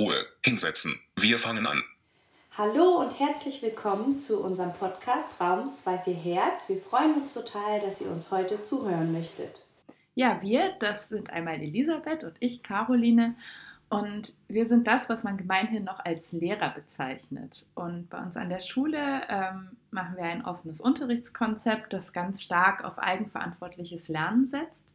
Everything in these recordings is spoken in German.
Ruhe, hinsetzen. Wir fangen an. Hallo und herzlich willkommen zu unserem Podcast Raum 24 Herz. Wir freuen uns total, dass ihr uns heute zuhören möchtet. Ja, wir, das sind einmal Elisabeth und ich, Caroline. Und wir sind das, was man gemeinhin noch als Lehrer bezeichnet. Und bei uns an der Schule ähm, machen wir ein offenes Unterrichtskonzept, das ganz stark auf eigenverantwortliches Lernen setzt.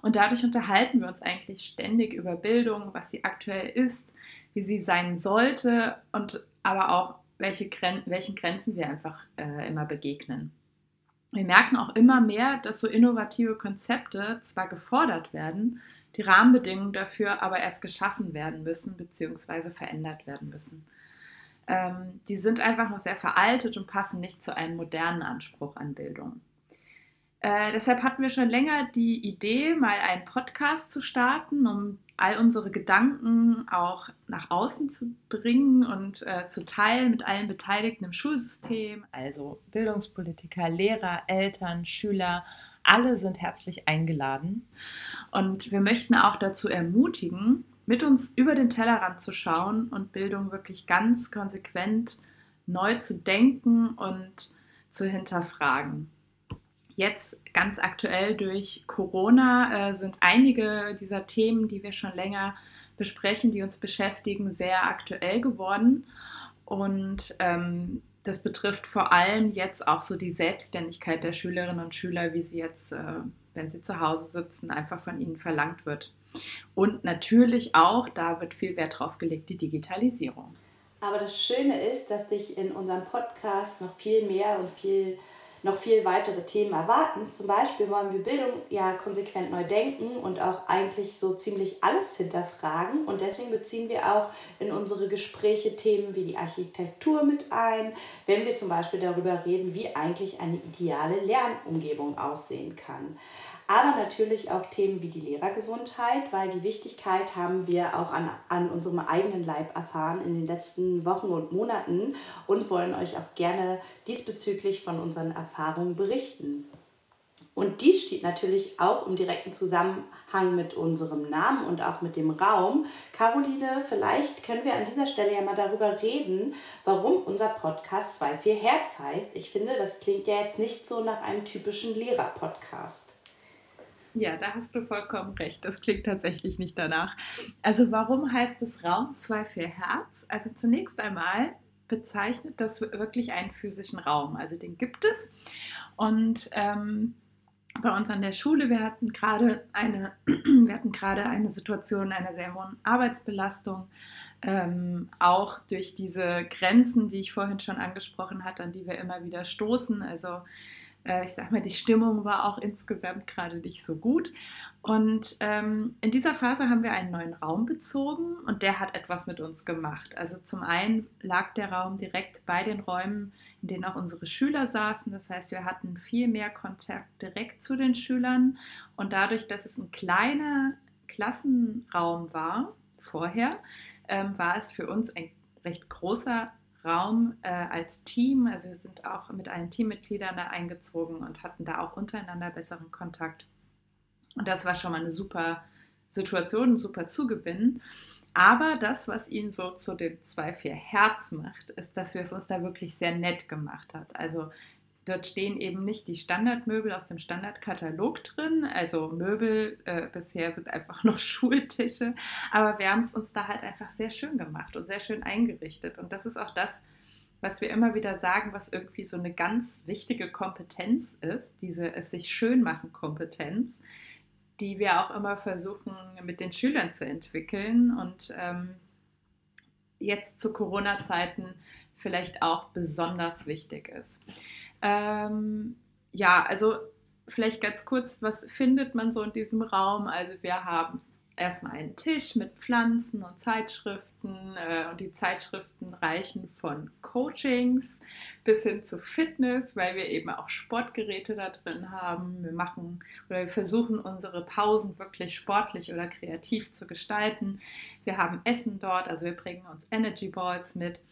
Und dadurch unterhalten wir uns eigentlich ständig über Bildung, was sie aktuell ist, wie sie sein sollte und aber auch, welche Gren welchen Grenzen wir einfach äh, immer begegnen. Wir merken auch immer mehr, dass so innovative Konzepte zwar gefordert werden, die Rahmenbedingungen dafür aber erst geschaffen werden müssen bzw. verändert werden müssen. Ähm, die sind einfach noch sehr veraltet und passen nicht zu einem modernen Anspruch an Bildung. Äh, deshalb hatten wir schon länger die Idee, mal einen Podcast zu starten, um all unsere Gedanken auch nach außen zu bringen und äh, zu teilen mit allen Beteiligten im Schulsystem, also Bildungspolitiker, Lehrer, Eltern, Schüler, alle sind herzlich eingeladen. Und wir möchten auch dazu ermutigen, mit uns über den Tellerrand zu schauen und Bildung wirklich ganz konsequent neu zu denken und zu hinterfragen. Jetzt ganz aktuell durch Corona äh, sind einige dieser Themen, die wir schon länger besprechen, die uns beschäftigen, sehr aktuell geworden. Und ähm, das betrifft vor allem jetzt auch so die Selbstständigkeit der Schülerinnen und Schüler, wie sie jetzt, äh, wenn sie zu Hause sitzen, einfach von ihnen verlangt wird. Und natürlich auch, da wird viel Wert drauf gelegt, die Digitalisierung. Aber das Schöne ist, dass dich in unserem Podcast noch viel mehr und viel noch viel weitere Themen erwarten. Zum Beispiel wollen wir Bildung ja konsequent neu denken und auch eigentlich so ziemlich alles hinterfragen. Und deswegen beziehen wir auch in unsere Gespräche Themen wie die Architektur mit ein, wenn wir zum Beispiel darüber reden, wie eigentlich eine ideale Lernumgebung aussehen kann aber natürlich auch Themen wie die Lehrergesundheit, weil die Wichtigkeit haben wir auch an, an unserem eigenen Leib erfahren in den letzten Wochen und Monaten und wollen euch auch gerne diesbezüglich von unseren Erfahrungen berichten. Und dies steht natürlich auch im direkten Zusammenhang mit unserem Namen und auch mit dem Raum. Caroline, vielleicht können wir an dieser Stelle ja mal darüber reden, warum unser Podcast 2.4 Herz heißt. Ich finde, das klingt ja jetzt nicht so nach einem typischen Lehrer-Podcast. Ja, da hast du vollkommen recht. Das klingt tatsächlich nicht danach. Also warum heißt es Raum 2 für Herz? Also zunächst einmal bezeichnet das wirklich einen physischen Raum. Also den gibt es. Und ähm, bei uns an der Schule, wir hatten gerade eine, wir hatten gerade eine Situation einer sehr hohen Arbeitsbelastung, ähm, auch durch diese Grenzen, die ich vorhin schon angesprochen hatte, an die wir immer wieder stoßen. Also ich sag mal, die Stimmung war auch insgesamt gerade nicht so gut. Und ähm, in dieser Phase haben wir einen neuen Raum bezogen und der hat etwas mit uns gemacht. Also zum einen lag der Raum direkt bei den Räumen, in denen auch unsere Schüler saßen. Das heißt, wir hatten viel mehr Kontakt direkt zu den Schülern und dadurch, dass es ein kleiner Klassenraum war vorher, ähm, war es für uns ein recht großer Raum äh, als Team. Also wir sind auch mit allen Teammitgliedern da eingezogen und hatten da auch untereinander besseren Kontakt. Und das war schon mal eine super Situation, ein super Zugewinn. Aber das, was ihn so zu dem 2-4 Herz macht, ist, dass wir es uns da wirklich sehr nett gemacht hat. Also Dort stehen eben nicht die Standardmöbel aus dem Standardkatalog drin. Also Möbel äh, bisher sind einfach noch Schultische. Aber wir haben es uns da halt einfach sehr schön gemacht und sehr schön eingerichtet. Und das ist auch das, was wir immer wieder sagen, was irgendwie so eine ganz wichtige Kompetenz ist, diese es sich schön machen Kompetenz, die wir auch immer versuchen mit den Schülern zu entwickeln und ähm, jetzt zu Corona-Zeiten vielleicht auch besonders wichtig ist. Ähm, ja, also vielleicht ganz kurz, was findet man so in diesem Raum? Also wir haben erstmal einen Tisch mit Pflanzen und Zeitschriften äh, und die Zeitschriften reichen von Coachings bis hin zu Fitness, weil wir eben auch Sportgeräte da drin haben. Wir machen oder wir versuchen unsere Pausen wirklich sportlich oder kreativ zu gestalten. Wir haben Essen dort, also wir bringen uns Energy Balls mit.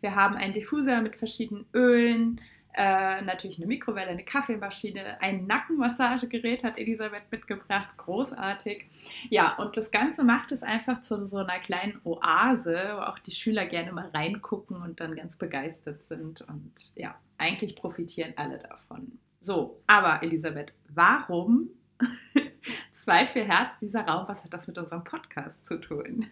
Wir haben einen Diffuser mit verschiedenen Ölen Äh, natürlich eine Mikrowelle, eine Kaffeemaschine, ein Nackenmassagegerät hat Elisabeth mitgebracht, großartig. Ja, und das Ganze macht es einfach zu so einer kleinen Oase, wo auch die Schüler gerne mal reingucken und dann ganz begeistert sind. Und ja, eigentlich profitieren alle davon. So, aber Elisabeth, warum zwei für Herz dieser Raum? Was hat das mit unserem Podcast zu tun?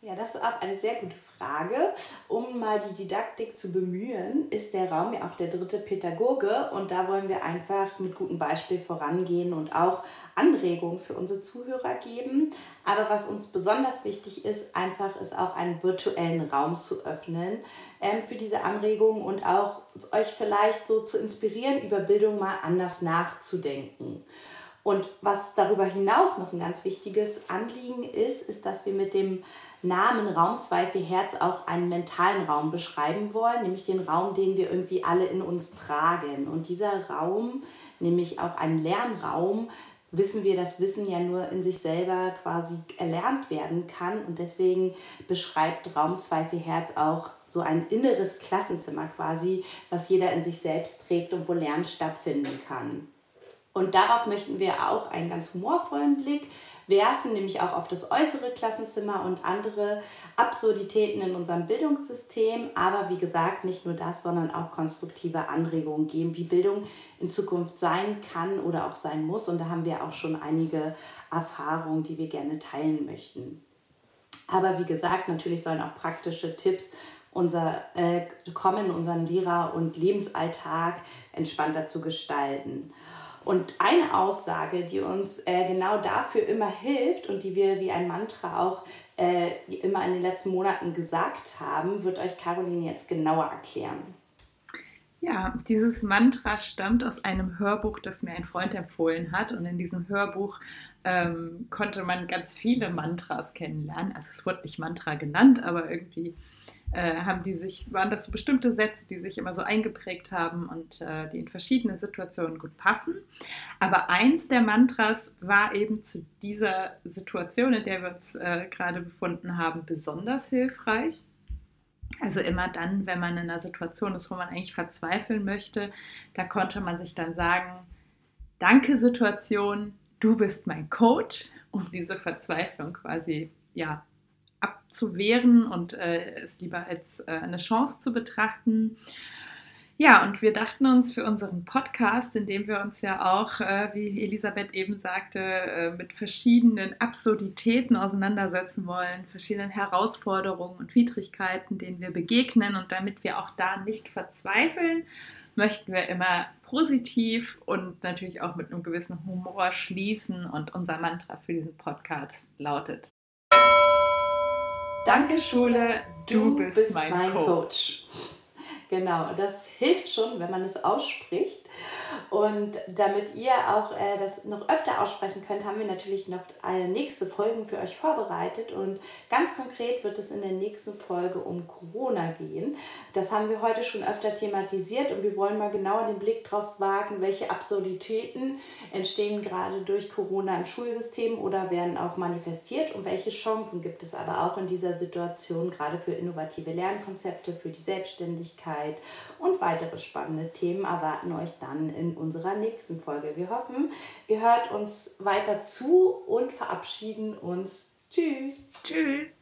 Ja, das ist auch eine sehr gute Frage. Um mal die Didaktik zu bemühen, ist der Raum ja auch der dritte Pädagoge und da wollen wir einfach mit gutem Beispiel vorangehen und auch Anregungen für unsere Zuhörer geben. Aber was uns besonders wichtig ist, einfach ist auch einen virtuellen Raum zu öffnen ähm, für diese Anregungen und auch euch vielleicht so zu inspirieren, über Bildung mal anders nachzudenken. Und was darüber hinaus noch ein ganz wichtiges Anliegen ist, ist, dass wir mit dem Namen Raum 2 für Herz auch einen mentalen Raum beschreiben wollen, nämlich den Raum, den wir irgendwie alle in uns tragen. Und dieser Raum, nämlich auch ein Lernraum, wissen wir, dass Wissen ja nur in sich selber quasi erlernt werden kann. Und deswegen beschreibt Raum 2 für Herz auch so ein inneres Klassenzimmer quasi, was jeder in sich selbst trägt und wo Lernen stattfinden kann. Und darauf möchten wir auch einen ganz humorvollen Blick werfen, nämlich auch auf das äußere Klassenzimmer und andere Absurditäten in unserem Bildungssystem. Aber wie gesagt, nicht nur das, sondern auch konstruktive Anregungen geben, wie Bildung in Zukunft sein kann oder auch sein muss. Und da haben wir auch schon einige Erfahrungen, die wir gerne teilen möchten. Aber wie gesagt, natürlich sollen auch praktische Tipps unser, äh, kommen, unseren Lehrer- und Lebensalltag entspannter zu gestalten. Und eine Aussage, die uns äh, genau dafür immer hilft und die wir wie ein Mantra auch äh, immer in den letzten Monaten gesagt haben, wird euch Caroline jetzt genauer erklären. Ja, dieses Mantra stammt aus einem Hörbuch, das mir ein Freund empfohlen hat. Und in diesem Hörbuch ähm, konnte man ganz viele Mantras kennenlernen. Also es wurde nicht Mantra genannt, aber irgendwie äh, haben die sich, waren das so bestimmte Sätze, die sich immer so eingeprägt haben und äh, die in verschiedenen Situationen gut passen. Aber eins der Mantras war eben zu dieser Situation, in der wir uns äh, gerade befunden haben, besonders hilfreich. Also immer dann, wenn man in einer Situation ist, wo man eigentlich verzweifeln möchte, da konnte man sich dann sagen, danke Situation, du bist mein Coach, um diese Verzweiflung quasi ja abzuwehren und äh, es lieber als äh, eine Chance zu betrachten. Ja, und wir dachten uns für unseren Podcast, in dem wir uns ja auch, äh, wie Elisabeth eben sagte, äh, mit verschiedenen Absurditäten auseinandersetzen wollen, verschiedenen Herausforderungen und Widrigkeiten, denen wir begegnen. Und damit wir auch da nicht verzweifeln, möchten wir immer positiv und natürlich auch mit einem gewissen Humor schließen. Und unser Mantra für diesen Podcast lautet, Danke Schule, du, du bist, bist, mein, mein Coach. Coach. Genau, das hilft schon, wenn man es ausspricht. Und damit ihr auch äh, das noch öfter aussprechen könnt, haben wir natürlich noch eine nächste Folgen für euch vorbereitet. Und ganz konkret wird es in der nächsten Folge um Corona gehen. Das haben wir heute schon öfter thematisiert und wir wollen mal genauer den Blick drauf wagen, welche Absurditäten entstehen gerade durch Corona im Schulsystem oder werden auch manifestiert und welche Chancen gibt es aber auch in dieser Situation gerade für innovative Lernkonzepte, für die Selbstständigkeit und weitere spannende Themen erwarten euch dann in unserer nächsten Folge. Wir hoffen, ihr hört uns weiter zu und verabschieden uns. Tschüss. Tschüss.